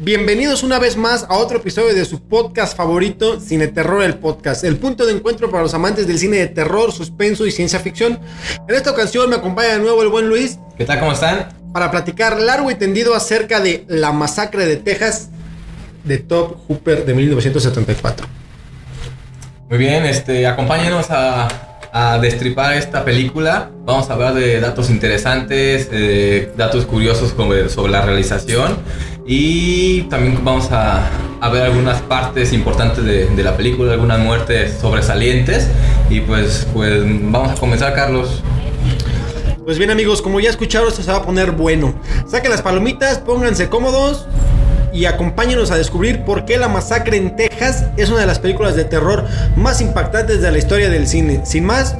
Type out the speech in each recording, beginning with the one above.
Bienvenidos una vez más a otro episodio de su podcast favorito, Cine Terror el Podcast, el punto de encuentro para los amantes del cine de terror, suspenso y ciencia ficción. En esta ocasión me acompaña de nuevo el buen Luis. ¿Qué tal? ¿Cómo están? Para platicar largo y tendido acerca de la masacre de Texas de Top Hooper de 1974. Muy bien, este, acompáñenos a, a destripar esta película. Vamos a hablar de datos interesantes, eh, datos curiosos sobre, sobre la realización y también vamos a, a ver algunas partes importantes de, de, la película, algunas muertes sobresalientes. Y pues, pues vamos a comenzar, Carlos. Pues bien amigos, como ya escucharon, esto se va a poner bueno. Saquen las palomitas, pónganse cómodos y acompáñenos a descubrir por qué La Masacre en Texas es una de las películas de terror más impactantes de la historia del cine. Sin más,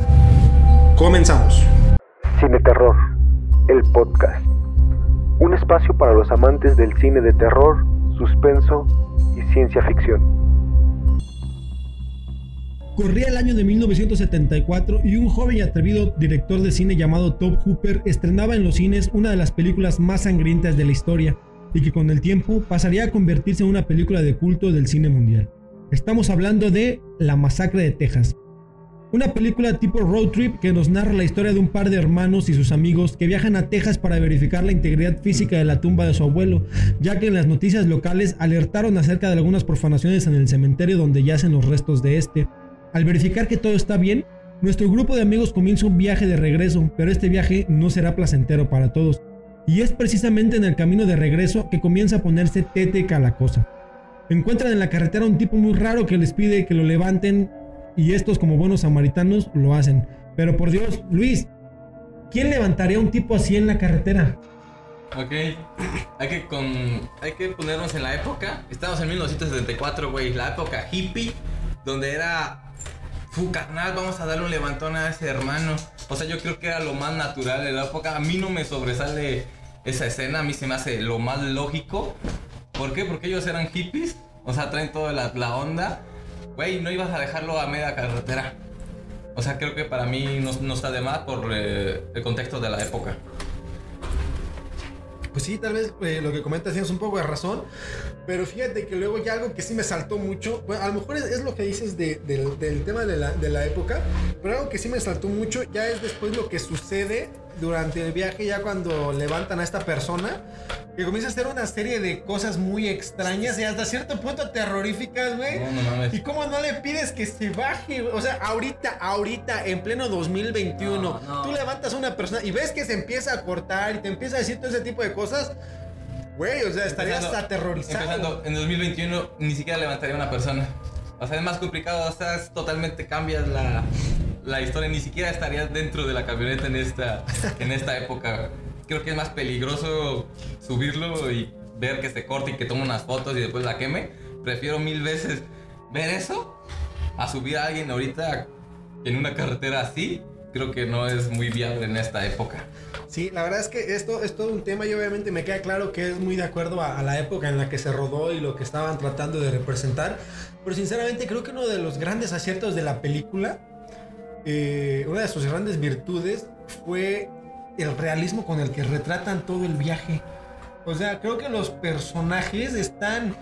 comenzamos. Cine Terror, el podcast. Un espacio para los amantes del cine de terror, suspenso y ciencia ficción. Corría el año de 1974 y un joven y atrevido director de cine llamado Top Hooper estrenaba en los cines una de las películas más sangrientas de la historia y que con el tiempo pasaría a convertirse en una película de culto del cine mundial. Estamos hablando de La Masacre de Texas. Una película tipo road trip que nos narra la historia de un par de hermanos y sus amigos que viajan a Texas para verificar la integridad física de la tumba de su abuelo, ya que en las noticias locales alertaron acerca de algunas profanaciones en el cementerio donde yacen los restos de este. Al verificar que todo está bien, nuestro grupo de amigos comienza un viaje de regreso, pero este viaje no será placentero para todos. Y es precisamente en el camino de regreso que comienza a ponerse tétrica la cosa. Encuentran en la carretera un tipo muy raro que les pide que lo levanten y estos como buenos samaritanos lo hacen. Pero por Dios, Luis, ¿quién levantaría a un tipo así en la carretera? Ok, hay que, con, hay que ponernos en la época. Estamos en 1974, güey, la época hippie, donde era Fu carnal, vamos a darle un levantón a ese hermano. O sea, yo creo que era lo más natural de la época. A mí no me sobresale esa escena, a mí se me hace lo más lógico. ¿Por qué? Porque ellos eran hippies, o sea, traen toda la, la onda. Güey, no ibas a dejarlo a media carretera. O sea, creo que para mí no, no está de más por eh, el contexto de la época. Pues sí, tal vez eh, lo que comentas tienes un poco de razón, pero fíjate que luego ya algo que sí me saltó mucho, bueno, a lo mejor es, es lo que dices de, de, del tema de la, de la época, pero algo que sí me saltó mucho ya es después lo que sucede durante el viaje, ya cuando levantan a esta persona, que comienza a hacer una serie de cosas muy extrañas y hasta cierto punto terroríficas, güey. No, no. ¿Y cómo no le pides que se baje? O sea, ahorita, ahorita, en pleno 2021, No, tú levantas a una persona y ves que se empieza a cortar y te empieza a decir todo ese tipo de cosas. Güey, o sea, estarías Empezando- aterrorizado. Empezando en 2021 ni siquiera levantaría una persona. O sea, es más complicado, o sea, es totalmente cambias la, la historia, ni siquiera estarías dentro de la camioneta en esta, en esta época. Creo que es más peligroso subirlo y ver que se corte y que tome unas fotos y después la queme. Prefiero mil veces ver eso a subir a alguien ahorita en una carretera así. Creo que no es muy viable en esta época. Sí, la verdad es que esto es todo un tema y obviamente me queda claro que es muy de acuerdo a, a la época en la que se rodó y lo que estaban tratando de representar. Pero sinceramente creo que uno de los grandes aciertos de la película, eh, una de sus grandes virtudes fue el realismo con el que retratan todo el viaje. O sea, creo que los personajes están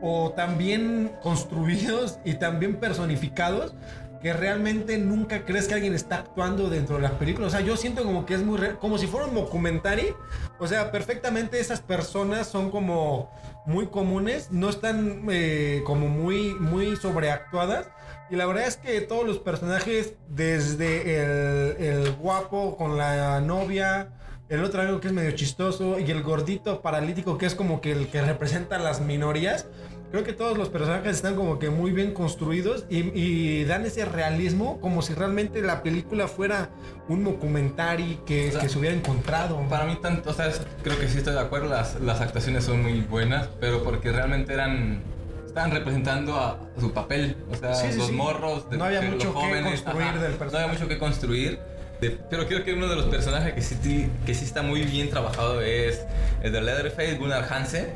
o tan bien construidos y tan bien personificados que realmente nunca crees que alguien está actuando dentro de la película. O sea, yo siento como que es muy... re- como si fuera un documentary. O sea, perfectamente esas personas son como muy comunes, no están eh, como muy, muy sobreactuadas. Y la verdad es que todos los personajes, desde el, el guapo con la novia, el otro amigo que es medio chistoso y el gordito paralítico que es como que el que representa a las minorías. Creo que todos los personajes están como que muy bien construidos y, y dan ese realismo como si realmente la película fuera un documentary que, O sea, que se hubiera encontrado. Para mí, tanto, o sea, creo que sí estoy de acuerdo, las, las actuaciones son muy buenas, pero porque realmente eran. Estaban representando a su papel, o sea, Sí, sí, los sí. morros, No había los mucho que jóvenes, construir del No personaje. había mucho que construir, de- pero creo que uno de los personajes que sí, que sí está muy bien trabajado es el de Leatherface, Gunnar Hansen.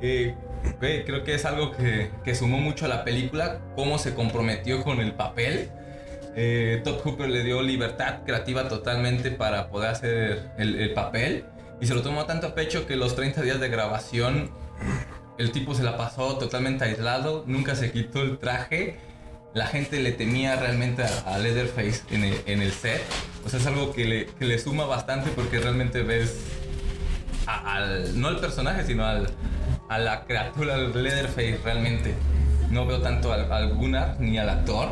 Eh, creo que es algo que, que sumó mucho a la película, cómo se comprometió con el papel. Eh, Top Hooper le dio libertad creativa totalmente para poder hacer el, el papel y se lo tomó tanto a pecho que los 30 días de grabación el tipo se la pasó totalmente aislado, nunca se quitó el traje. La gente le temía realmente a, Leatherface en el, en el, set. O sea, es algo que le, que le suma bastante porque realmente ves al, no al personaje, sino al, a la criatura Leatherface realmente. No veo tanto al, al Gunnar ni al actor.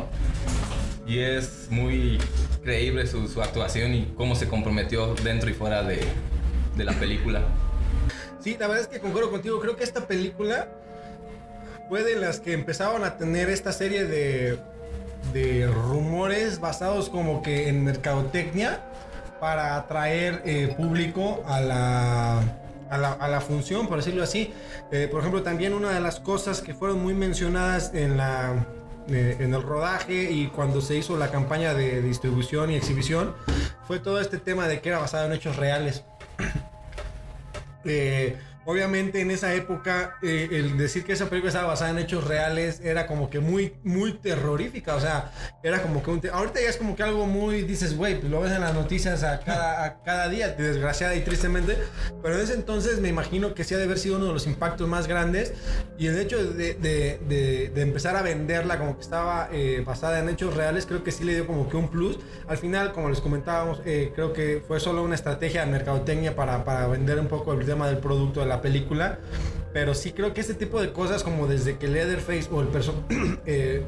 Y es muy creíble su, actuación y cómo se comprometió dentro y fuera de, de la película. Sí, la verdad es que concuerdo contigo. Creo que esta película fue de las que empezaron a tener esta serie de, de rumores basados como que en mercadotecnia para atraer eh, público a la, a la, función, por decirlo así. Eh, por ejemplo, también una de las cosas que fueron muy mencionadas en la eh, en el rodaje y cuando se hizo la campaña de distribución y exhibición fue todo este tema de que era basado en hechos reales. Eh, Obviamente en esa época eh, el decir que esa película estaba basada en hechos reales era como que muy, muy terrorífica. O sea, era como que un... Ahorita ya es como que algo muy, dices, güey, pues lo ves en las noticias a cada, a cada día, desgraciada y tristemente. Pero en ese entonces me imagino que sí ha de haber sido uno de los impactos más grandes. Y el hecho de, empezar a venderla como que estaba eh, basada en hechos reales, creo que sí le dio como que un plus. Al final, como les comentábamos, eh, creo que fue solo una estrategia de mercadotecnia para, para vender un poco el tema del producto de la película. Pero sí creo que este tipo de cosas, como desde que Leatherface o el eh,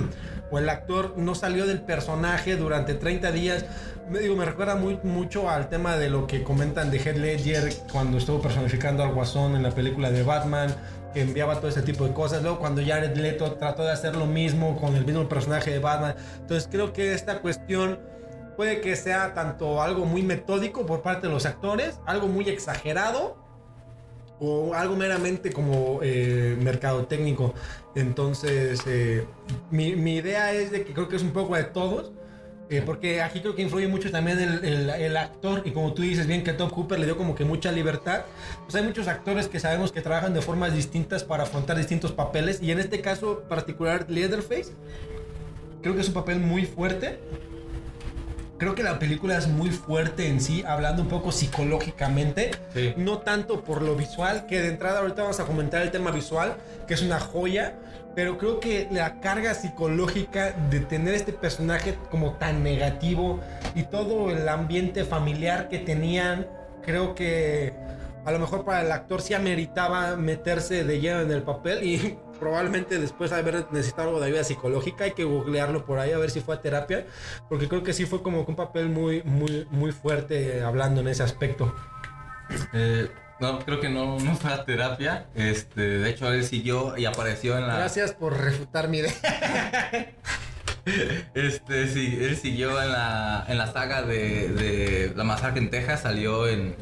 o el actor no salió del personaje durante 30 días, me digo, me recuerda muy, mucho al tema de lo que comentan de Heath Ledger cuando estuvo personificando al Guasón en la película de Batman, que enviaba todo ese tipo de cosas. Luego cuando Jared Leto trató de hacer lo mismo con el mismo personaje de Batman. Entonces creo que esta cuestión puede que sea tanto algo muy metódico por parte de los actores, algo muy exagerado o algo meramente como eh, mercadotécnico. Entonces, eh, mi, mi, idea es de que creo que es un poco de todos. Eh, porque aquí creo que influye mucho también el, el, el, actor y como tú dices bien que Tom Cooper le dio como que mucha libertad. Pues hay muchos actores que sabemos que trabajan de formas distintas para afrontar distintos papeles y en este caso particular Leatherface creo que es un papel muy fuerte creo que la película es muy fuerte en sí, hablando un poco psicológicamente, sí. no tanto por lo visual, que de entrada ahorita vamos a comentar el tema visual, que es una joya, pero creo que la carga psicológica de tener este personaje como tan negativo y todo el ambiente familiar que tenían, creo que a lo mejor para el actor sí ameritaba meterse de lleno en el papel y probablemente después de haber necesitado algo de ayuda psicológica, hay que googlearlo por ahí a ver si fue a terapia, porque creo que sí fue como un papel muy, muy, muy fuerte hablando en ese aspecto. Eh, no, creo que no, no fue a terapia. Este, de hecho, él siguió y apareció en la. Gracias por refutar mi idea. Este, sí, él siguió en la, en la saga de, de La Masacre en Texas, salió en,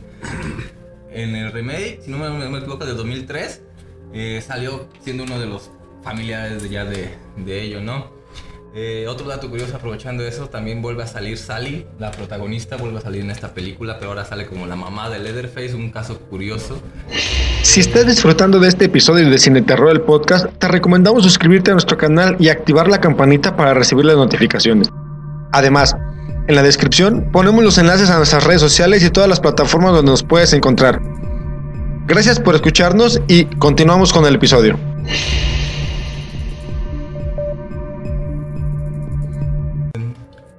en el remake, si no me, me equivoco, de 2003 eh, salió siendo uno de los familiares ya de, de ello, ¿no? Eh, otro dato curioso, aprovechando eso, también vuelve a salir Sally, la protagonista, vuelve a salir en esta película, pero ahora sale como la mamá de Leatherface, un caso curioso. Si estás disfrutando de este episodio de Cine Terror el podcast, te recomendamos suscribirte a nuestro canal y activar la campanita para recibir las notificaciones. Además, en la descripción ponemos los enlaces a nuestras redes sociales y todas las plataformas donde nos puedes encontrar. Gracias por escucharnos y continuamos con el episodio.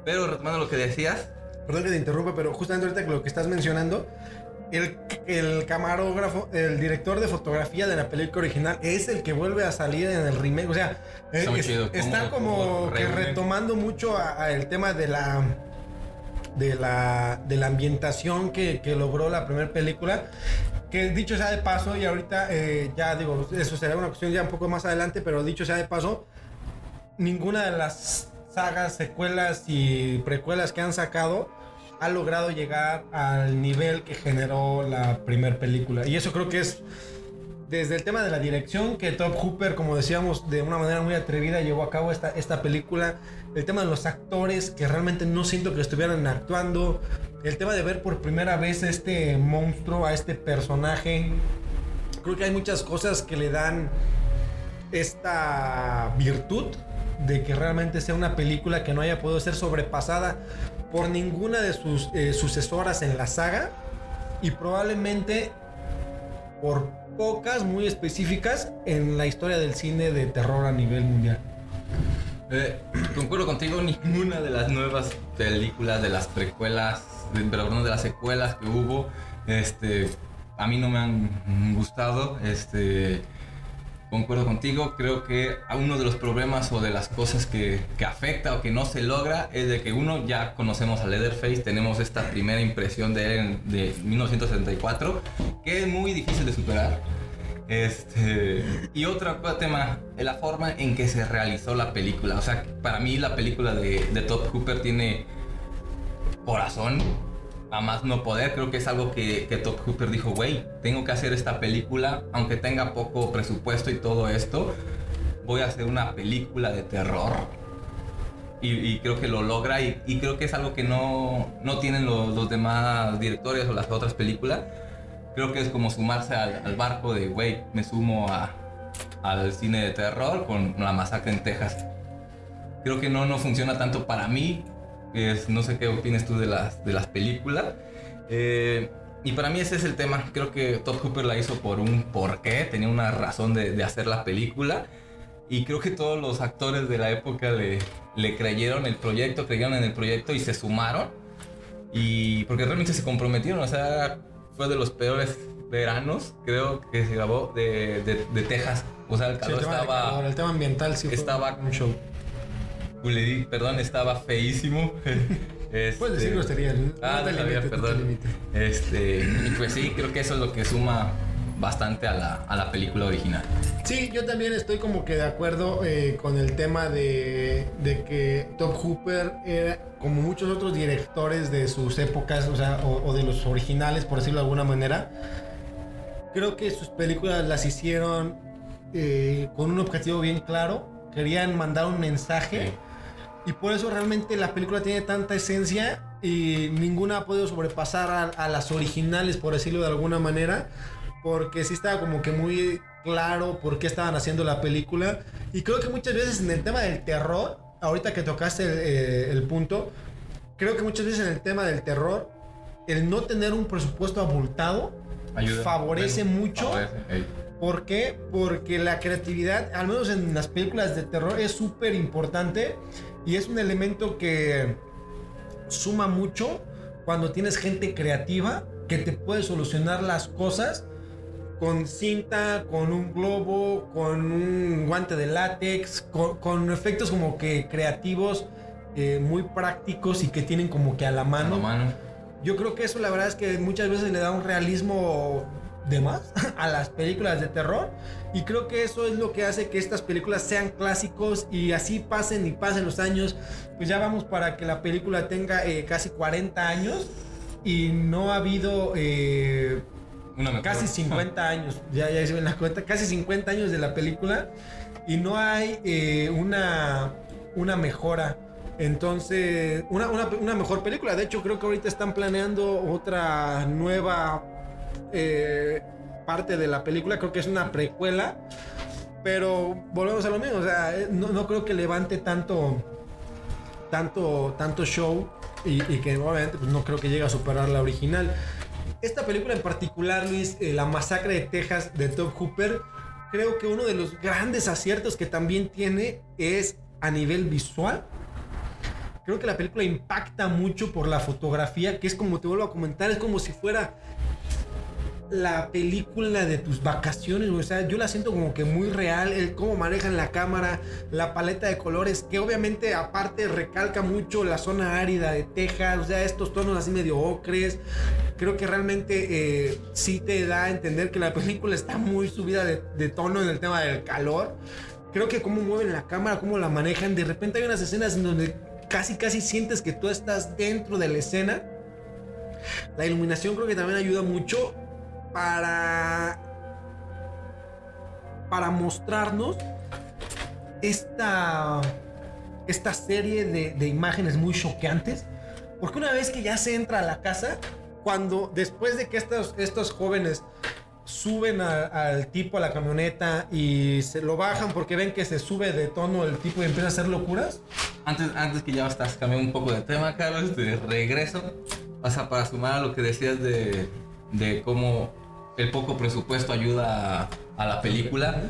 Pero retomando lo que decías. Perdón que te interrumpa, pero justamente ahorita con lo que estás mencionando, el, el, camarógrafo, el director de fotografía de la película original es el que vuelve a salir en el remake. O sea, está, es, está como que retomando mucho a, a el tema de la de la, de la ambientación que, que logró la primera película. Que dicho sea de paso, y ahorita eh, ya digo, eso será una cuestión ya un poco más adelante, pero dicho sea de paso, ninguna de las sagas, secuelas y precuelas que han sacado ha logrado llegar al nivel que generó la primera película. Y eso creo que es desde el tema de la dirección, que Top Hooper, como decíamos, de una manera muy atrevida llevó a cabo esta, esta película. El tema de los actores, que realmente no siento que estuvieran actuando. El tema de ver por primera vez a este monstruo, a este personaje. Creo que hay muchas cosas que le dan esta virtud de que realmente sea una película que no haya podido ser sobrepasada por ninguna de sus eh, sucesoras en la saga y probablemente por pocas, muy específicas en la historia del cine de terror a nivel mundial. Eh, concuerdo contigo, ninguna de las nuevas películas, de las precuelas, de, perdón, de las secuelas que hubo, este, a mí no me han gustado. Este, concuerdo contigo, creo que uno de los problemas o de las cosas que, que, afecta o que no se logra es de que uno ya conocemos a Leatherface, tenemos esta primera impresión de él de 1974, que es muy difícil de superar. Este, y otro tema, la forma en que se realizó la película. O sea, para mí la película de, Todd Cooper tiene corazón, a más no poder. Creo que es algo que, Todd Cooper dijo, güey, tengo que hacer esta película, aunque tenga poco presupuesto y todo esto, voy a hacer una película de terror. Y, creo que lo logra y, y, creo que es algo que no, no tienen los, los demás directores o las otras películas creo que es como sumarse al, al barco de, güey, me sumo a, al cine de terror con la masacre en Texas. Creo que no, no funciona tanto para mí. Es, no sé qué opinas tú de las, de las películas. Eh, y para mí ese es el tema. Creo que Todd Cooper la hizo por un porqué, tenía una razón de, de hacer la película. Y creo que todos los actores de la época le, le creyeron el proyecto, creyeron en el proyecto y se sumaron. Y porque realmente se comprometieron, o sea, fue de los peores veranos, creo que se grabó de, de, de Texas. O sea, el calor Sí, el tema estaba. calor, el tema ambiental sí fue estaba- un show. Perdón, estaba feísimo. Este, Puedes decir groserías. no Ah, te no sabía, limites, no te perdón. Este, y pues sí, creo que eso es lo que suma bastante a la, a la película original. Sí, yo también estoy como que de acuerdo eh, con el tema de, de que Top Hooper era como muchos otros directores de sus épocas, o sea, o, o de los originales, por decirlo de alguna manera. Creo que sus películas las hicieron eh, con un objetivo bien claro. Querían mandar un mensaje. Sí. Y por eso realmente la película tiene tanta esencia y ninguna ha podido sobrepasar a, a las originales, por decirlo de alguna manera. Porque sí estaba como que muy claro por qué estaban haciendo la película. Y creo que muchas veces en el tema del terror, ahorita que tocaste el, eh, el punto, creo que muchas veces en el tema del terror, el no tener un presupuesto abultado Ayuda. favorece Bueno, mucho favorece. ¿Por qué? Porque la creatividad, al menos en las películas de terror, es súper importante y es un elemento que suma mucho cuando tienes gente creativa que te puede solucionar las cosas con cinta, con un globo, con un guante de látex, con, con efectos como que creativos, eh, muy prácticos y que tienen como que a la A mano. la mano. Yo creo que eso la verdad es que muchas veces le da un realismo de más a las películas de terror y creo que eso es lo que hace que estas películas sean clásicos y así pasen y pasen los años. Pues ya vamos para que la película tenga eh, casi 40 años y no ha habido eh, Casi 50 años, ya, ya se ven la cuenta, casi 50 años de la película y no hay eh, una, una mejora. Entonces, una, una, mejor película. De hecho, creo que ahorita están planeando otra nueva eh, parte de la película. Creo que es una precuela. Pero volvemos a lo mismo. O sea, eh, no, no creo que levante tanto, tanto, tanto show. Y, y que obviamente pues, no creo que llegue a superar la original. Esta película en particular, Luis, eh, La Masacre de Texas de Top Hooper, creo que uno de los grandes aciertos que también tiene es a nivel visual. Creo que la película impacta mucho por la fotografía, que es como te vuelvo a comentar, es como si fuera la película de tus vacaciones, o sea, yo la siento como que muy real, el cómo manejan la cámara, la paleta de colores, que obviamente aparte recalca mucho la zona árida de Texas, o sea, estos tonos así medio ocres, creo que realmente eh, sí te da a entender que la película está muy subida de, de tono en el tema del calor. Creo que cómo mueven la cámara, cómo la manejan, de repente hay unas escenas en donde casi casi sientes que tú estás dentro de la escena. La iluminación creo que también ayuda mucho para para mostrarnos esta esta serie de, de imágenes muy choqueantes. Porque una vez que ya se entra a la casa cuando después de que estos, estos jóvenes suben al tipo a la camioneta y se lo bajan porque ven que se sube de tono el tipo y empieza a hacer locuras. Antes, antes que ya estás cambiando un poco de tema, Carlos, de regreso, o para sumar a lo que decías de, de cómo el poco presupuesto ayuda a, la película.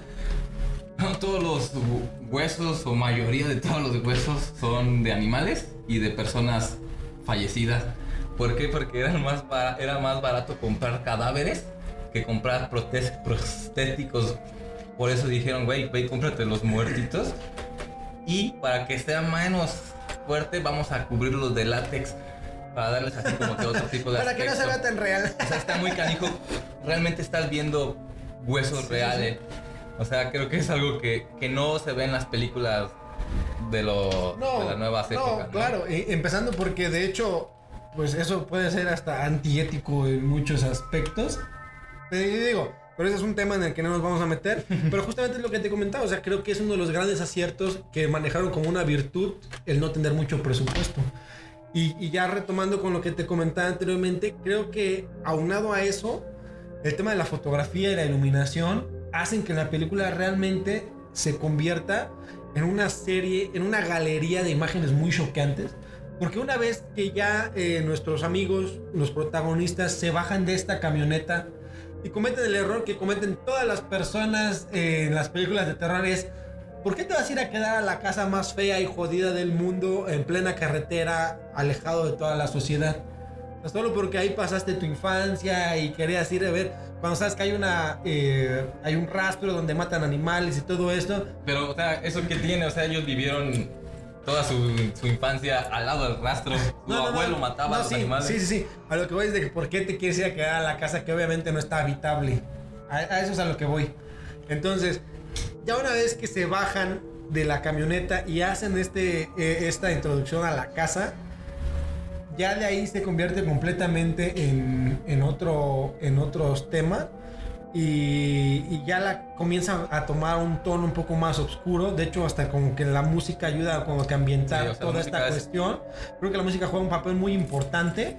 Todos los hu- huesos o mayoría de todos los huesos son de animales y de personas fallecidas. ¿Por qué? Porque era más, barato comprar cadáveres que comprar prostéticos. Por eso dijeron, güey, ve cómprate los muertitos. Y para que sea menos fuerte, vamos a cubrirlos de látex. Para darles así como que otro tipo de Para que no se aspecto. vea tan real. O sea, está muy canijo. Realmente estás viendo huesos reales. O sea, creo que es algo que, que no se ve en las películas de, lo, de las nuevas no, épocas. ¿no? claro, empezando porque de hecho, pues eso puede ser hasta antiético en muchos aspectos. Pero yo digo, pero ese es un tema en el que no nos vamos a meter. pero justamente es lo que te comentaba, o sea, creo que es uno de los grandes aciertos que manejaron como una virtud el no tener mucho presupuesto. Y, ya retomando con lo que te comentaba anteriormente, creo que aunado a eso, el tema de la fotografía y la iluminación hacen que la película realmente se convierta en una serie, en una galería de imágenes muy choqueantes. Porque una vez que ya eh, nuestros amigos, los protagonistas, se bajan de esta camioneta y cometen el error que cometen todas las personas eh, en las películas de terror es, ¿por qué te vas a ir a quedar a la casa más fea y jodida del mundo en plena carretera, alejado de toda la sociedad? Sea, Solo porque ahí pasaste tu infancia y querías ir a ver, cuando sabes que hay una eh, hay un rastro donde matan animales y todo esto, Pero, o sea, ¿eso qué tiene? O sea, ellos vivieron toda su, su infancia al lado del rastro. Su abuelo mataba no, a los sí, animales. Sí, sí, sí. A lo que voy es de que por qué te quieres ir a quedar a la casa que obviamente no está habitable. A, a eso es a lo que voy. Entonces, ya una vez que se bajan de la camioneta y hacen este, eh, esta introducción a la casa, ya de ahí se convierte completamente en, en otro, en otros temas. Y, y ya la comienza a tomar un tono un poco más oscuro. De hecho, hasta como que la música ayuda como que a ambientar Sí, o sea, la toda esta es- cuestión. Creo que la música juega un papel muy importante.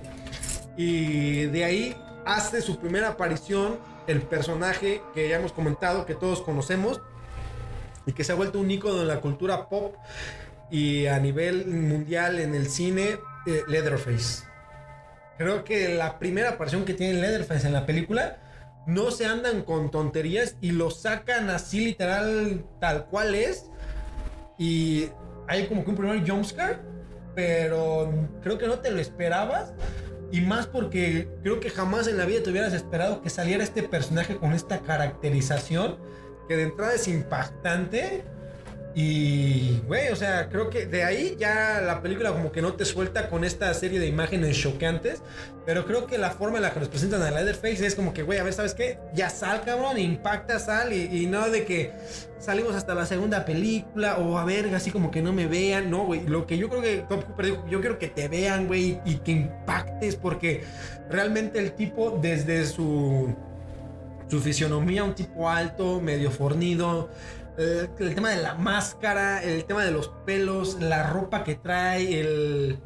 Y de ahí hace su primera aparición el personaje que ya hemos comentado, que todos conocemos, y que se ha vuelto un ícono en la cultura pop y a nivel mundial en el cine, eh, Leatherface. Creo que la primera aparición que tiene Leatherface en la película no se andan con tonterías y lo sacan así literal tal cual es. Y hay como que un primer jumpscare, pero creo que no te lo esperabas. Y más porque creo que jamás en la vida te hubieras esperado que saliera este personaje con esta caracterización que de entrada es impactante. Y, güey, o sea, creo que de ahí ya la película como que no te suelta con esta serie de imágenes choqueantes. Pero creo que la forma en la que nos presentan a Leatherface es como que, güey, a ver, ¿sabes qué? Ya sal, cabrón, impacta, sal. Y, y no de que salimos hasta la segunda película o a ver, así como que no me vean. No, güey, lo que yo creo que Top Cooper dijo, yo quiero que te vean, güey, y que impactes porque realmente el tipo desde su su fisionomía, un tipo alto, medio fornido, eh, el tema de la máscara, el tema de los pelos, la ropa que trae, el,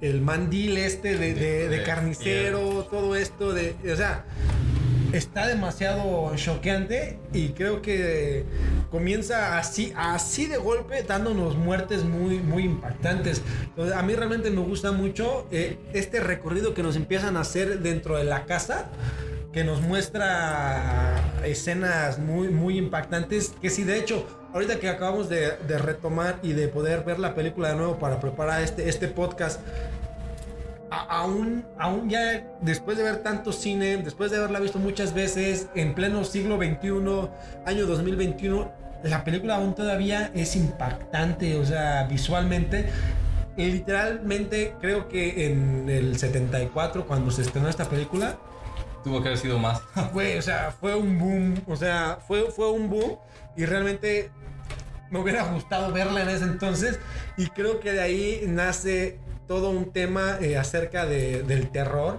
el mandil este de, de- de De carnicero, todo esto, de, o sea, está demasiado choqueante y creo que comienza así, así de golpe, dándonos muertes muy, muy impactantes. Entonces, a mí realmente me gusta mucho eh, este recorrido que nos empiezan a hacer dentro de la casa que nos muestra escenas muy, muy impactantes. Que sí, de hecho, ahorita que acabamos de, de retomar y de poder ver la película de nuevo para preparar este, este podcast, aún, aún ya después de ver tanto cine, después de haberla visto muchas veces, en pleno siglo XXI, año 2021, la película aún todavía es impactante, o sea, visualmente. Literalmente creo que en el 74, cuando se estrenó esta película, Tuvo que haber sido más. fue, o sea, fue un boom, o sea, fue, fue un boom y realmente me hubiera gustado verla en ese entonces y creo que de ahí nace todo un tema eh, acerca de- del terror.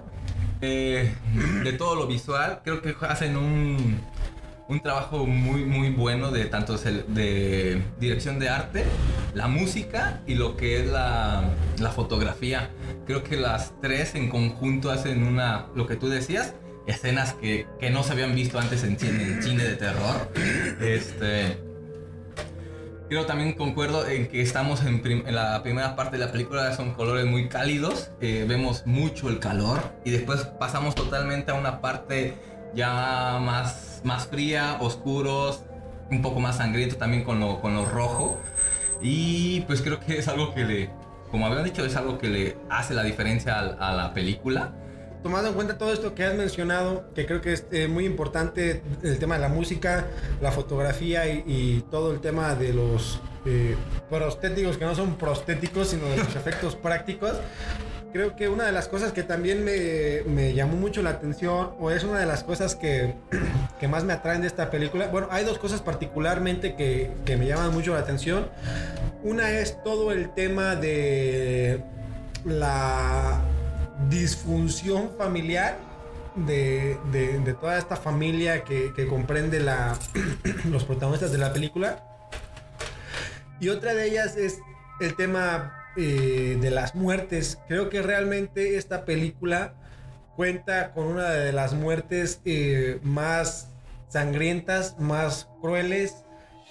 Eh, de todo lo visual, creo que hacen un, un trabajo muy, muy bueno de tanto de dirección de arte, la música y lo que es la, la fotografía. Creo que las tres en conjunto hacen una, lo que tú decías, escenas que, que no se habían visto antes en cine, cine de terror. Este, Creo también concuerdo en que estamos en, la primera parte de la película, son colores muy cálidos, eh, vemos mucho el calor y después pasamos totalmente a una parte ya más, más fría, oscuros, un poco más sangriento también con lo, con lo rojo. Y pues creo que es algo que le, como habían dicho, es algo que le hace la diferencia a la película. Tomando en cuenta todo esto que has mencionado, que creo que es eh, muy importante el tema de la música, la fotografía y, y todo el tema de los eh, prostéticos, que no son prostéticos, sino de los efectos prácticos. Creo que una de las cosas que también me, me llamó mucho la atención, o es una de las cosas que, que más me atraen de esta película, bueno, hay dos cosas particularmente que, que me llaman mucho la atención. Una es todo el tema de la disfunción familiar de, de- toda esta familia que, que comprende la, los protagonistas de la película. Y otra de ellas es el tema eh, de las muertes. Creo que realmente esta película cuenta con una de las muertes eh, más sangrientas, más crueles,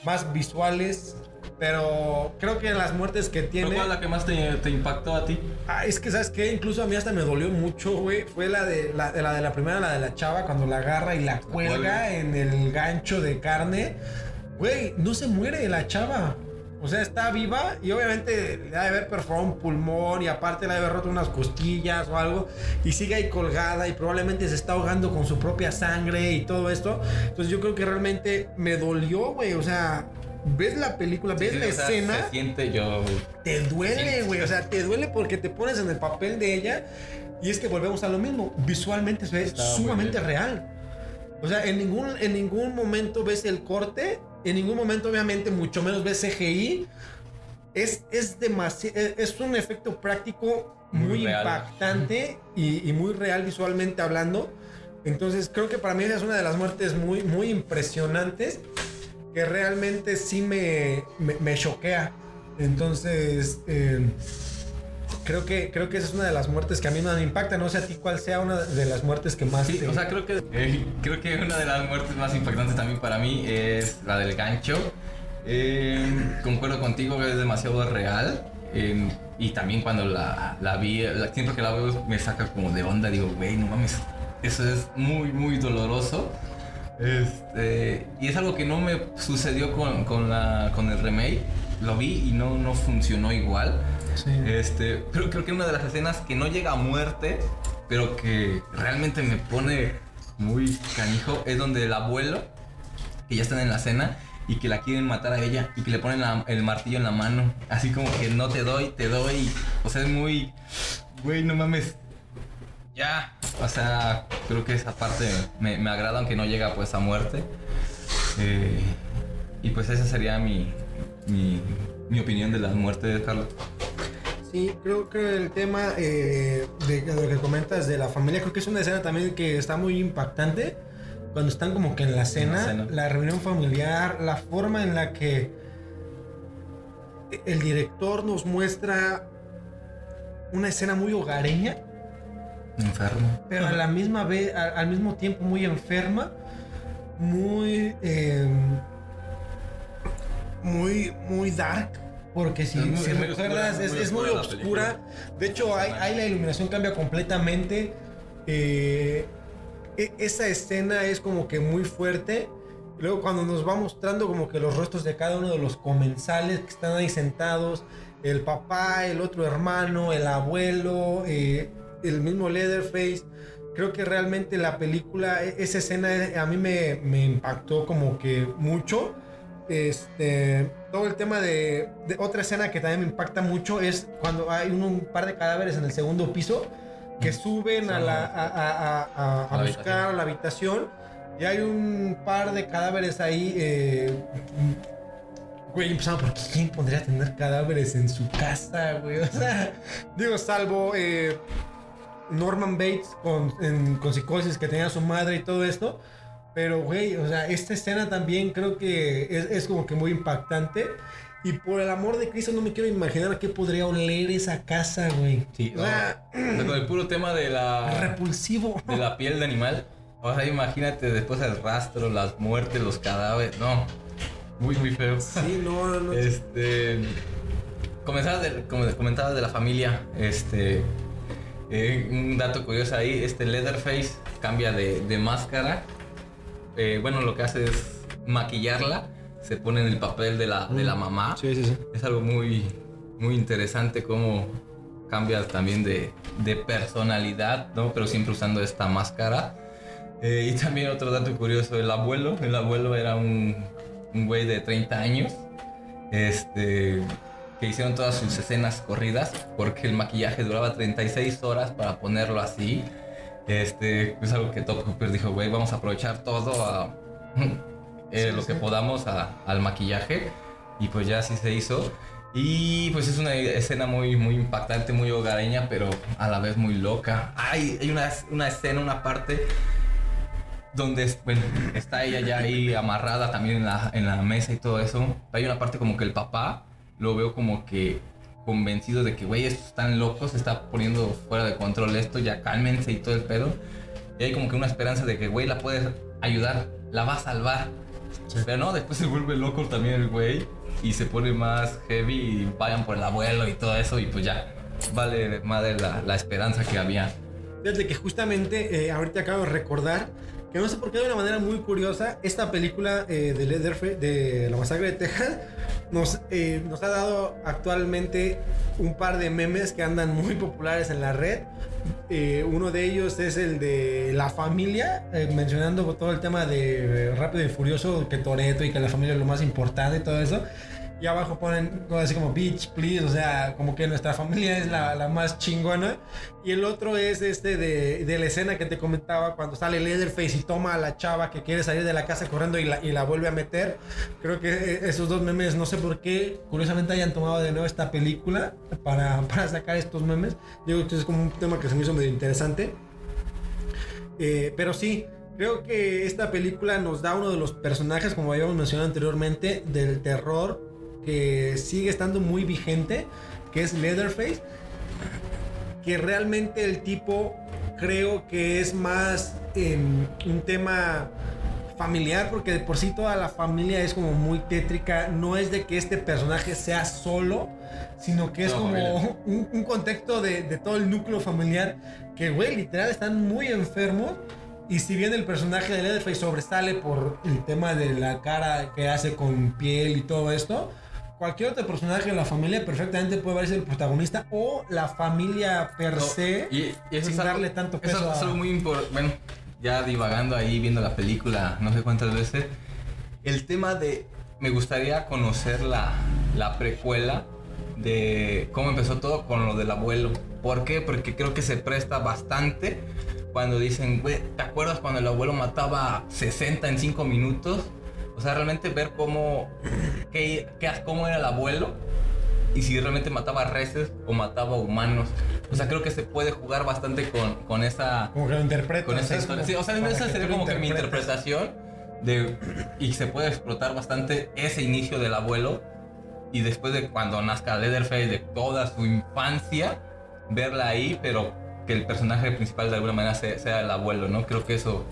más visuales. Pero creo que las muertes que tiene... ¿Cuál es la que más te, te impactó a ti? Ah, es que, ¿sabes qué? Incluso a mí hasta me dolió mucho, güey. Fue la de la, de la de la primera, la de la chava, cuando la agarra y la cuelga cuelga. en el gancho de carne. Güey, no se muere la chava. O sea, está viva y obviamente le ha de haber perforado un pulmón y aparte le ha de haber roto unas costillas o algo. Y sigue ahí colgada y probablemente se está ahogando con su propia sangre y todo esto. Entonces yo creo que realmente me dolió, güey. O sea, ves la película, ves Sí, la o sea, escena Se siente yo. te duele, güey. O sea, te duele porque te pones en el papel de ella. Y es que volvemos a lo mismo. Visualmente se ve Está sumamente real. O sea, en ningún, en ningún momento ves el corte. En ningún momento, obviamente, mucho menos ves CGI. Es, es demasiado. Es un efecto práctico muy, Muy real. impactante y, y muy real visualmente hablando. Entonces, creo que para mí esa es una de las muertes muy, muy impresionantes que realmente sí me, me, me choquea. Entonces, eh, creo, que, creo que esa es una de las muertes que a mí más me impacta. No sé a ti cuál sea una de las muertes que más Sí, te... o sea, creo que, eh, creo que una de las muertes más impactantes también para mí es la del gancho. Eh, concuerdo contigo, es demasiado real. Eh, y también cuando la, la vi, la, siempre que la veo me saca como de onda. Digo, güey, no mames, eso es muy, muy doloroso. Este, y es algo que no me sucedió con, con, la, con el remake. Lo vi y no, no funcionó igual. Sí. Este, pero creo que una de las escenas que no llega a muerte, pero que realmente me pone muy canijo, es donde el abuelo, que ya están en la cena, y que la quieren matar a ella, y que le ponen la- el martillo en la mano, así como que no te doy, te doy. O sea, es muy, güey, no mames. Ya, o sea, creo que esa parte me, me agrada, aunque no llega pues a muerte. Eh, y pues esa sería mi, mi, mi opinión de la muerte de Carlos. Sí, creo que el tema eh, de, de lo que comentas de la familia, creo que es una escena también que está muy impactante. Cuando están como que en la cena, la, cena. reunión familiar, la forma en la que el director nos muestra una escena muy hogareña, Enfermo. pero a la misma vez, al, al mismo tiempo muy enferma, muy, eh, muy, muy dark. Porque si, Es muy- si es muy recuerdas, oscura, es, muy es muy oscura. De hecho, ahí, ahí la iluminación cambia completamente. Eh, e- esa escena es como que muy fuerte. Luego cuando nos va mostrando como que los rostros de cada uno de los comensales que están ahí sentados, el papá, el otro hermano, el abuelo, eh, el mismo Leatherface. Creo que realmente la película, e- esa escena eh, a mí me, me impactó como que mucho. Este, todo el tema de, de otra escena que también me impacta mucho es cuando hay un, un par de cadáveres en el segundo piso que suben a, la, a, a- la buscar la habitación y hay un par de cadáveres ahí. eh, güey, empezando por quién podría tener cadáveres en su casa, güey. O sea, digo, salvo eh, Norman Bates con, en- con psicosis que tenía a su madre y todo esto. Pero, güey, o sea, esta escena también creo que es, es como que muy impactante. Y por el amor de Cristo no me quiero imaginar qué podría oler esa casa, güey. Sí, O sea, con el puro tema de la, repulsivo. de la piel de animal. O sea, imagínate después el rastro, las muertes, los cadáveres. No, muy, muy feo. Sí, no, no, no. Este. Comenzabas de, como comentabas de la familia. Este. Eh, un dato curioso ahí: este Leatherface cambia de, de máscara. Eh, bueno, lo que hace es maquillarla, se pone en el papel de la, de la mamá. Sí, sí, sí. Es algo muy, muy interesante cómo cambia también de, de personalidad, ¿no? Pero siempre usando esta máscara. Eh, y también otro dato curioso, el abuelo, el abuelo era un, un güey de 30 años, este, que hicieron todas sus escenas corridas porque el maquillaje duraba 36 horas para ponerlo así. Este, es algo que Top Hooper dijo, güey, vamos a aprovechar todo a, eh, Sí, lo que podamos a- al maquillaje. Y pues ya así se hizo. Y pues es una escena muy, muy impactante, muy hogareña, pero a la vez muy loca. Hay, hay una, una escena, una parte donde bueno, está ella ya ahí amarrada también en la, en la mesa y todo eso. Hay una parte como que el papá lo veo como que convencido de que, güey, estos están locos, se está poniendo fuera de control esto, ya cálmense y todo el pedo. Y hay como que una esperanza de que, güey, la puedes ayudar, la va a salvar. Pero no, después se vuelve loco también el güey y se pone más heavy y vayan por el abuelo y todo eso y pues ya, vale madre la, la esperanza que había. Fíjate que justamente eh, ahorita acabo de recordar que no sé por qué de una manera muy curiosa esta película eh, de Leatherface de la masacre de Texas nos, eh, nos ha dado actualmente un par de memes que andan muy populares en la red. Eh, uno de ellos es el de la familia, eh, mencionando todo el tema de Rápido y Furioso, que Toreto y que la familia es lo más importante y todo eso. Y abajo ponen cosas así como bitch, please, o sea, como que nuestra familia es la, la más chingona. Y el otro es este de, de la escena que te comentaba cuando sale Leatherface y toma a la chava que quiere salir de la casa corriendo y la, y la vuelve a meter. Creo que eh, esos dos memes, no sé por qué, curiosamente hayan tomado de nuevo esta película para, para sacar estos memes. Digo que es como un tema que se me hizo medio interesante. Eh, pero sí, creo que esta película nos da uno de los personajes, como habíamos mencionado anteriormente, del terror que sigue estando muy vigente, que es Leatherface. Que realmente el tipo creo que es más em, un tema familiar, porque de por sí toda la familia es como muy tétrica. No es de que este personaje sea solo, sino que es como un contexto de, de todo el núcleo familiar que, güey, literal están muy enfermos. Y si bien el personaje de Leatherface sobresale por el tema de la cara que hace con piel y todo esto, cualquier otro personaje de la familia perfectamente puede verse el protagonista o la familia per No, se. y, y eso sin es algo- darle tanto eso peso es a- algo muy importante. Bueno, ya divagando ahí, viendo la película no sé cuántas veces. El tema de. Me gustaría conocer la, la precuela de cómo empezó todo con lo del abuelo. ¿Por qué? Porque creo que se presta bastante cuando dicen, güey, ¿te acuerdas cuando el abuelo mataba 60 en 5 minutos? O sea, realmente ver cómo, qué, qué- cómo era el abuelo y si realmente mataba reses o mataba humanos. O sea, creo que se puede jugar bastante con, con esa, Como que lo interpreta. con esa historia. Sí, o sea, esa sería como que mi interpretación de y se puede explotar bastante ese inicio del abuelo y después de cuando nazca Leatherface de toda su infancia verla ahí, pero que el personaje principal de alguna manera sea, sea el abuelo, ¿no? Creo que eso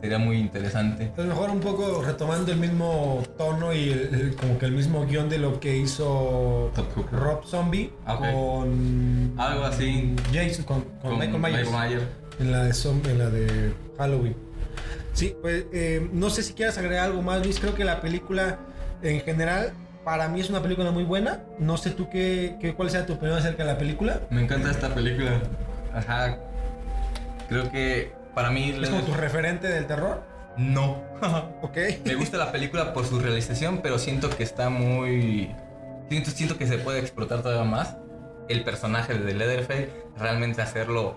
sería muy interesante. A lo mejor un poco retomando el mismo tono y el- el- como que el mismo guion de lo que hizo. Rob Zombie Ah, con Algo así. Jason, con, con Michael Myers. Myers. En la de Zom- en la de Halloween. Sí, pues eh, no sé si quieras agregar algo más, Luis. Creo que la película en general para mí es una película muy buena. No sé tú qué, qué cuál sea tu opinión acerca de la película. Me encanta esta película. Ajá. Creo que para mí Es como tu referente del terror. no. Ok. Me gusta la película por su realización, pero siento que está muy. Siento, siento que se puede explotar todavía más. El personaje de Leatherface, realmente hacerlo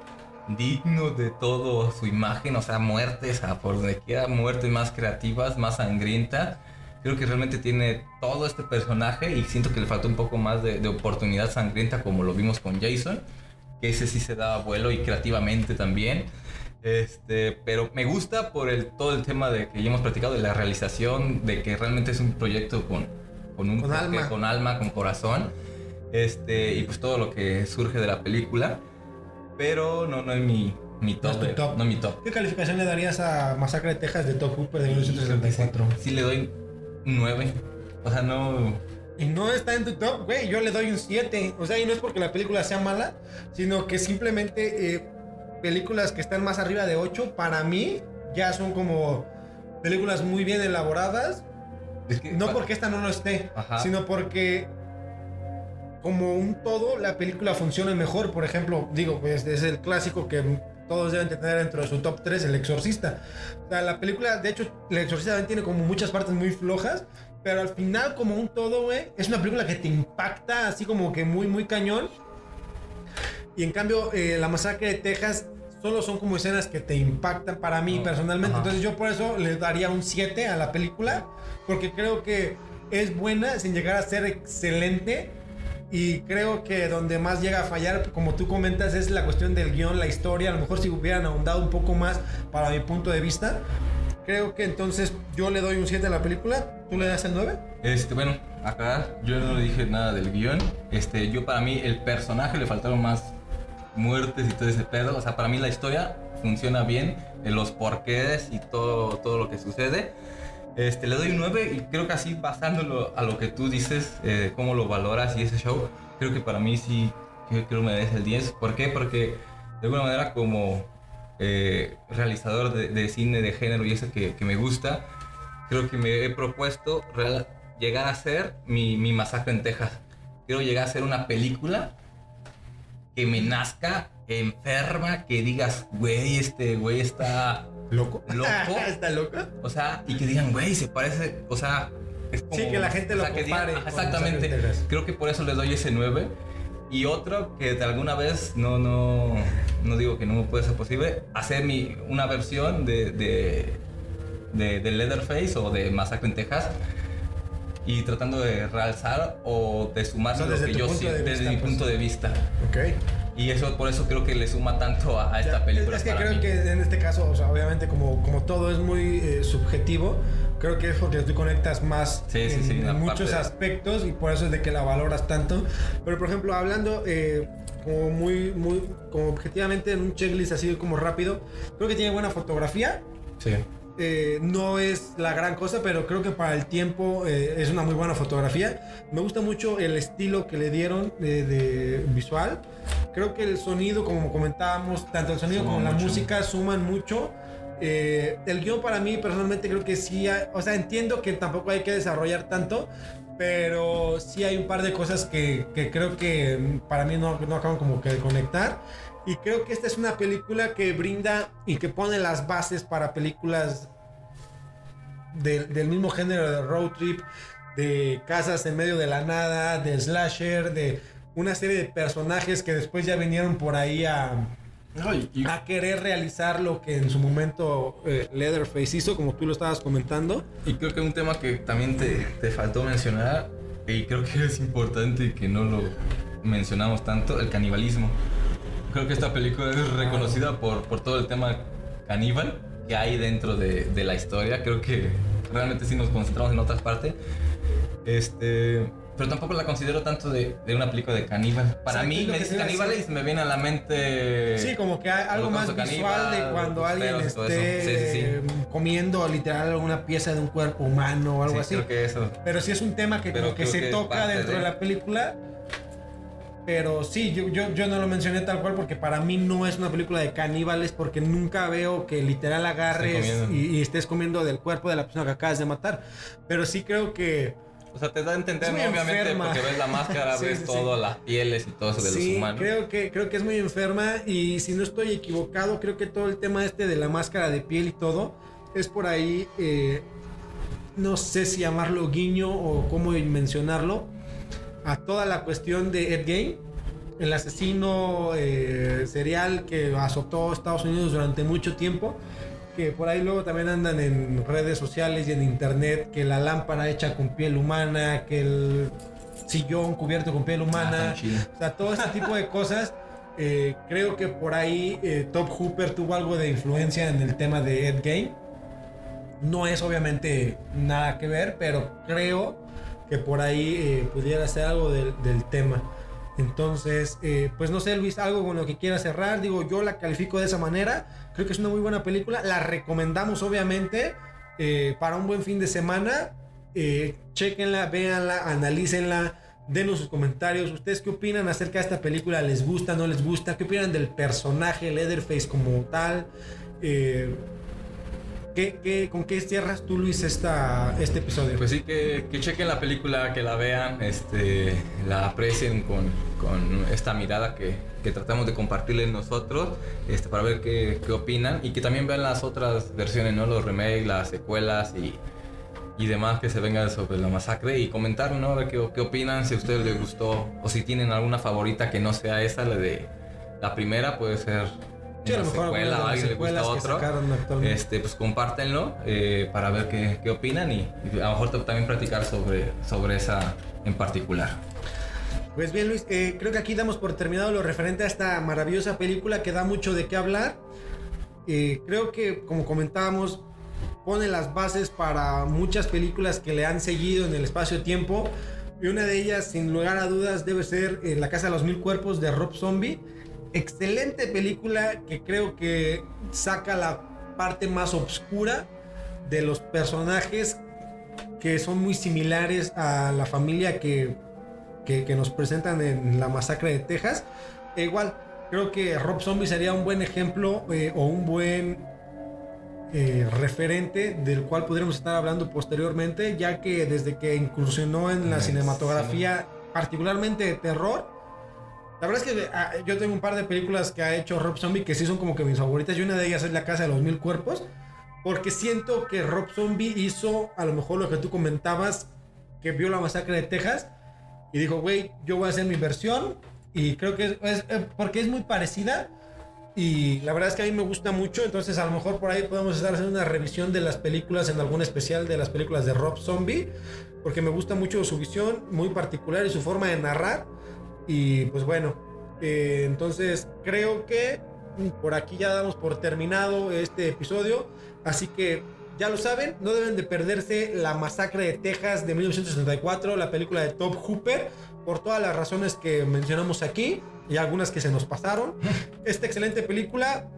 digno de todo su imagen, o sea, muertes, a por donde quiera, muertes más creativas, más sangrientas. Creo que realmente tiene todo este personaje y siento que le falta un poco más de, de oportunidad sangrienta como lo vimos con Jason, que ese sí se da vuelo y creativamente también. Este, pero me gusta por el, todo el tema de que ya hemos platicado de la realización, de que realmente es un proyecto con, con un Con toque, alma. con alma, con corazón. Este, y pues todo lo que surge de la película. Pero no, no es mi, mi No top. es tu de- top. No es mi top. ¿Qué calificación le darías a Masacre de Texas de Top Hooper de 1964? Sí le doy un 9. O sea, no. Y no está en tu top, güey. Yo le doy un 7. O sea, y no es porque la película sea mala, sino que simplemente eh, películas que están más arriba de 8, para mí ya son como películas muy bien elaboradas. Es que- No porque esta no lo esté, Ajá. sino porque como un todo la película funciona mejor. Por ejemplo, digo, pues es el clásico que todos deben tener dentro de su top 3, El Exorcista. O sea, la película, de hecho, El Exorcista también tiene como muchas partes muy flojas, pero al final como un todo, güey, es una película que te impacta así como que muy, muy cañón. Y en cambio, eh, La Masacre de Texas solo son como escenas que te impactan para mí Oh, personalmente. ajá. Entonces yo por eso le daría un 7 a la película, porque creo que es buena sin llegar a ser excelente. Y creo que donde más llega a fallar, como tú comentas, es la cuestión del guion, la historia. A lo mejor si hubieran ahondado un poco más para mi punto de vista. Creo que entonces yo le doy un 7 a la película. ¿Tú le das el 9? Este, bueno, acá yo no dije nada del guion. Este, yo para mí el personaje le faltaron más muertes y todo ese pedo. O sea, para mí la historia funciona bien, en los porqués y todo, todo lo que sucede. Este, le doy un 9 y creo que así basándolo a lo que tú dices, eh, cómo lo valoras y ese show, creo que para mí sí, creo que merece el 10. ¿Por qué? Porque de alguna manera como eh, realizador de, cine de género y eso que, que me gusta, creo que me he propuesto real- llegar a ser mi, mi masacre en Texas. Quiero llegar a ser una película que me nazca enferma, que digas, güey, este güey está ¿Loco? loco. ¿Está loco? O sea, y que digan, güey, se parece, o sea, es como- Sí, que la gente o lo sea, digan, ajá, con exactamente. Creo que por eso le doy ese 9. Y otro que de alguna vez, no, no, no digo que no me puede ser posible, hacer mi, una versión de, de, de, de Leatherface o de Masacre en Texas y tratando de realzar o de sumar O sea, lo que yo sí, de desde vista, mi pues. punto de vista. Ok. Y eso por eso creo que le suma tanto a, a esta Ya, película. Es que para creo mí. que en este caso, o sea, obviamente como, como todo es muy eh, subjetivo, creo que es porque tú conectas más Sí, sí, en, sí, en la muchos parte- aspectos y por eso es de que la valoras tanto. Pero por ejemplo, hablando eh, como muy, muy, como objetivamente en un checklist así como rápido, creo que tiene buena fotografía. Sí. Eh, no es la gran cosa, pero creo que para el tiempo eh, es una muy buena fotografía. Me gusta mucho el estilo que le dieron de, de visual. Creo que el sonido, como comentábamos, tanto el sonido Suma como la música suman mucho. Eh, el guion para mí personalmente creo que sí, o sea, entiendo que tampoco hay que desarrollar tanto, pero sí hay un par de cosas que, que creo que para mí no, no acaban como que de conectar. Y creo que esta es una película que brinda y que pone las bases para películas del mismo género de road trip, de casas en medio de la nada, de slasher, de una serie de personajes que después ya vinieron por ahí a, y- a querer realizar lo que en su momento eh, Leatherface hizo, como tú lo estabas comentando. Y creo que un tema que también te, te faltó mencionar, y creo que es importante y que no lo mencionamos tanto, el canibalismo. Creo que esta película es reconocida por, por todo el tema caníbal que hay dentro de, de la historia. Creo que realmente sí nos concentramos en otras partes. Este, pero tampoco la considero tanto de, de una película de caníbal. Para Exacto, mí me que dice te iba a caníbal y se me viene a la mente... Sí, como que hay algo más visual de cuando alguien esté. Sí, sí, sí. eh, comiendo literal alguna pieza de un cuerpo humano o algo Sí, así. creo que eso. Pero sí es un tema que Pero como que se que toca dentro de... de- la película. Pero sí, yo, yo, yo no lo mencioné tal cual porque para mí no es una película de caníbales porque nunca veo que literal agarres y, y estés comiendo del cuerpo de la persona que acabas de matar. Pero sí creo que... O sea, te da a entender, ¿no? obviamente, enferma. porque ves la máscara, Sí, ves sí, todo, las pieles y todo eso de sí, los humanos. creo que, creo que es muy enferma y si no estoy equivocado, creo que todo el tema este de la máscara de piel y todo es por ahí, eh, no sé si llamarlo guiño o cómo mencionarlo, a toda la cuestión de Ed Gein, el asesino eh, serial que azotó Estados Unidos durante mucho tiempo. Que por ahí luego también andan en redes sociales y en internet, que la lámpara hecha con piel humana, que el sillón cubierto con piel Ah, humana, chido. o sea, todo este tipo de cosas. eh, creo que por ahí eh, Top Hooper tuvo algo de influencia en el tema de Ed Gein. No es obviamente nada que ver, pero creo que por ahí eh, pudiera ser algo del, del tema. Entonces, eh, pues no sé, Luis, algo con lo que quiera cerrar. Digo, yo la califico de esa manera. Creo que es una muy buena película. La recomendamos, obviamente, eh, para un buen fin de semana. Eh, chequenla, véanla, analícenla. Denos sus comentarios. ¿Ustedes qué opinan acerca de esta película? ¿Les gusta? ¿No les gusta? ¿Qué opinan del personaje Leatherface como tal? Eh, ¿qué, qué, con qué cierras tú, Luis, esta, este episodio? Pues sí, que, que chequen la película, que la vean, este, la aprecien con, con esta mirada que, que tratamos de compartirles nosotros, este, para ver qué, qué opinan y que también vean las otras versiones, ¿no? Los remakes, las secuelas y, y demás que se vengan sobre la masacre y comentar, ¿no? A ver qué, qué opinan, si a ustedes les gustó o si tienen alguna favorita que no sea esa, la de la primera, puede ser Sí, a lo una mejor secuela, a alguien le gusta otro. Este, pues compártenlo eh, para ver qué, qué opinan y, y a lo mejor también platicar sobre, sobre esa en particular. Pues bien, Luis, eh, creo que aquí damos por terminado lo referente a esta maravillosa película que da mucho de qué hablar. Eh, creo que, como comentábamos, pone las bases para muchas películas que le han seguido en el espacio-tiempo. Y una de ellas, sin lugar a dudas, debe ser eh, La Casa de los Mil Cuerpos de Rob Zombie. Excelente película que creo que saca la parte más oscura de los personajes que son muy similares a la familia que que, que nos presentan en la masacre de Texas. E igual, creo que Rob Zombie sería un buen ejemplo eh, o un buen eh, referente del cual podríamos estar hablando posteriormente, ya que desde que incursionó en la cinematografía, particularmente de terror, la verdad es que ah, yo tengo un par de películas que ha hecho Rob Zombie que sí son como que mis favoritas y una de ellas es La Casa de los Mil Cuerpos, porque siento que Rob Zombie hizo a lo mejor lo que tú comentabas, que vio la masacre de Texas y dijo, güey, yo voy a hacer mi versión. Y creo que es, es- eh, porque es muy parecida. Y la verdad es que a mí me gusta mucho. Entonces, a lo mejor por ahí podemos estar haciendo una revisión de las películas en algún especial de las películas de Rob Zombie. Porque me gusta mucho su visión muy particular y su forma de narrar. Y pues bueno, eh, entonces creo que por aquí ya damos por terminado este episodio. Así que ya lo saben, no deben de perderse la masacre de Texas de 1964, la película de Top Hooper, por todas las razones que mencionamos aquí y algunas que se nos pasaron. Esta excelente película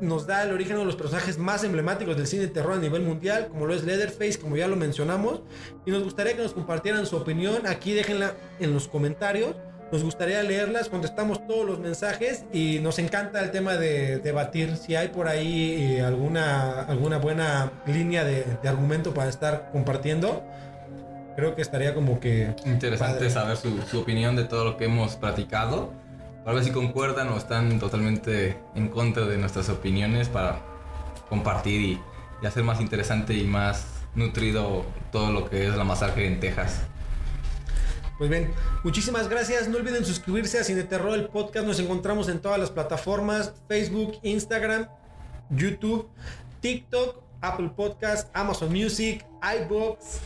nos da el origen de los personajes más emblemáticos del cine de terror a nivel mundial, como lo es Leatherface, como ya lo mencionamos, y nos gustaría que nos compartieran su opinión. Aquí déjenla en los comentarios. Nos gustaría leerlas, contestamos todos los mensajes y nos encanta el tema de debatir. Si hay por ahí eh, alguna, alguna buena línea de, de argumento para estar compartiendo, creo que estaría como que Interesante Padre. saber su, su opinión de todo lo que hemos platicado. Para ver si concuerdan o están totalmente en contra de nuestras opiniones para compartir y, y hacer más interesante y más nutrido todo lo que es la masacre en Texas. Pues bien, muchísimas gracias. No olviden suscribirse a Cine Terror, el podcast. Nos encontramos en todas las plataformas: Facebook, Instagram, YouTube, TikTok, Apple Podcast, Amazon Music, iBooks,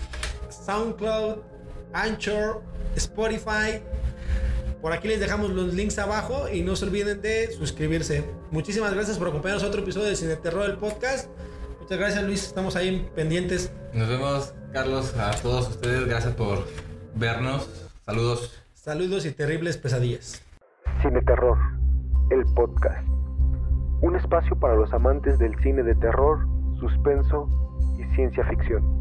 SoundCloud, Anchor, Spotify. Por aquí les dejamos los links abajo y no se olviden de suscribirse. Muchísimas gracias por acompañarnos a otro episodio de Cine Terror, el podcast. Muchas gracias, Luis. Estamos ahí pendientes. Nos vemos, Carlos, a todos ustedes. Gracias por vernos. Saludos. Saludos y terribles pesadillas. Cine Terror, el podcast. Un espacio para los amantes del cine de terror, suspenso y ciencia ficción.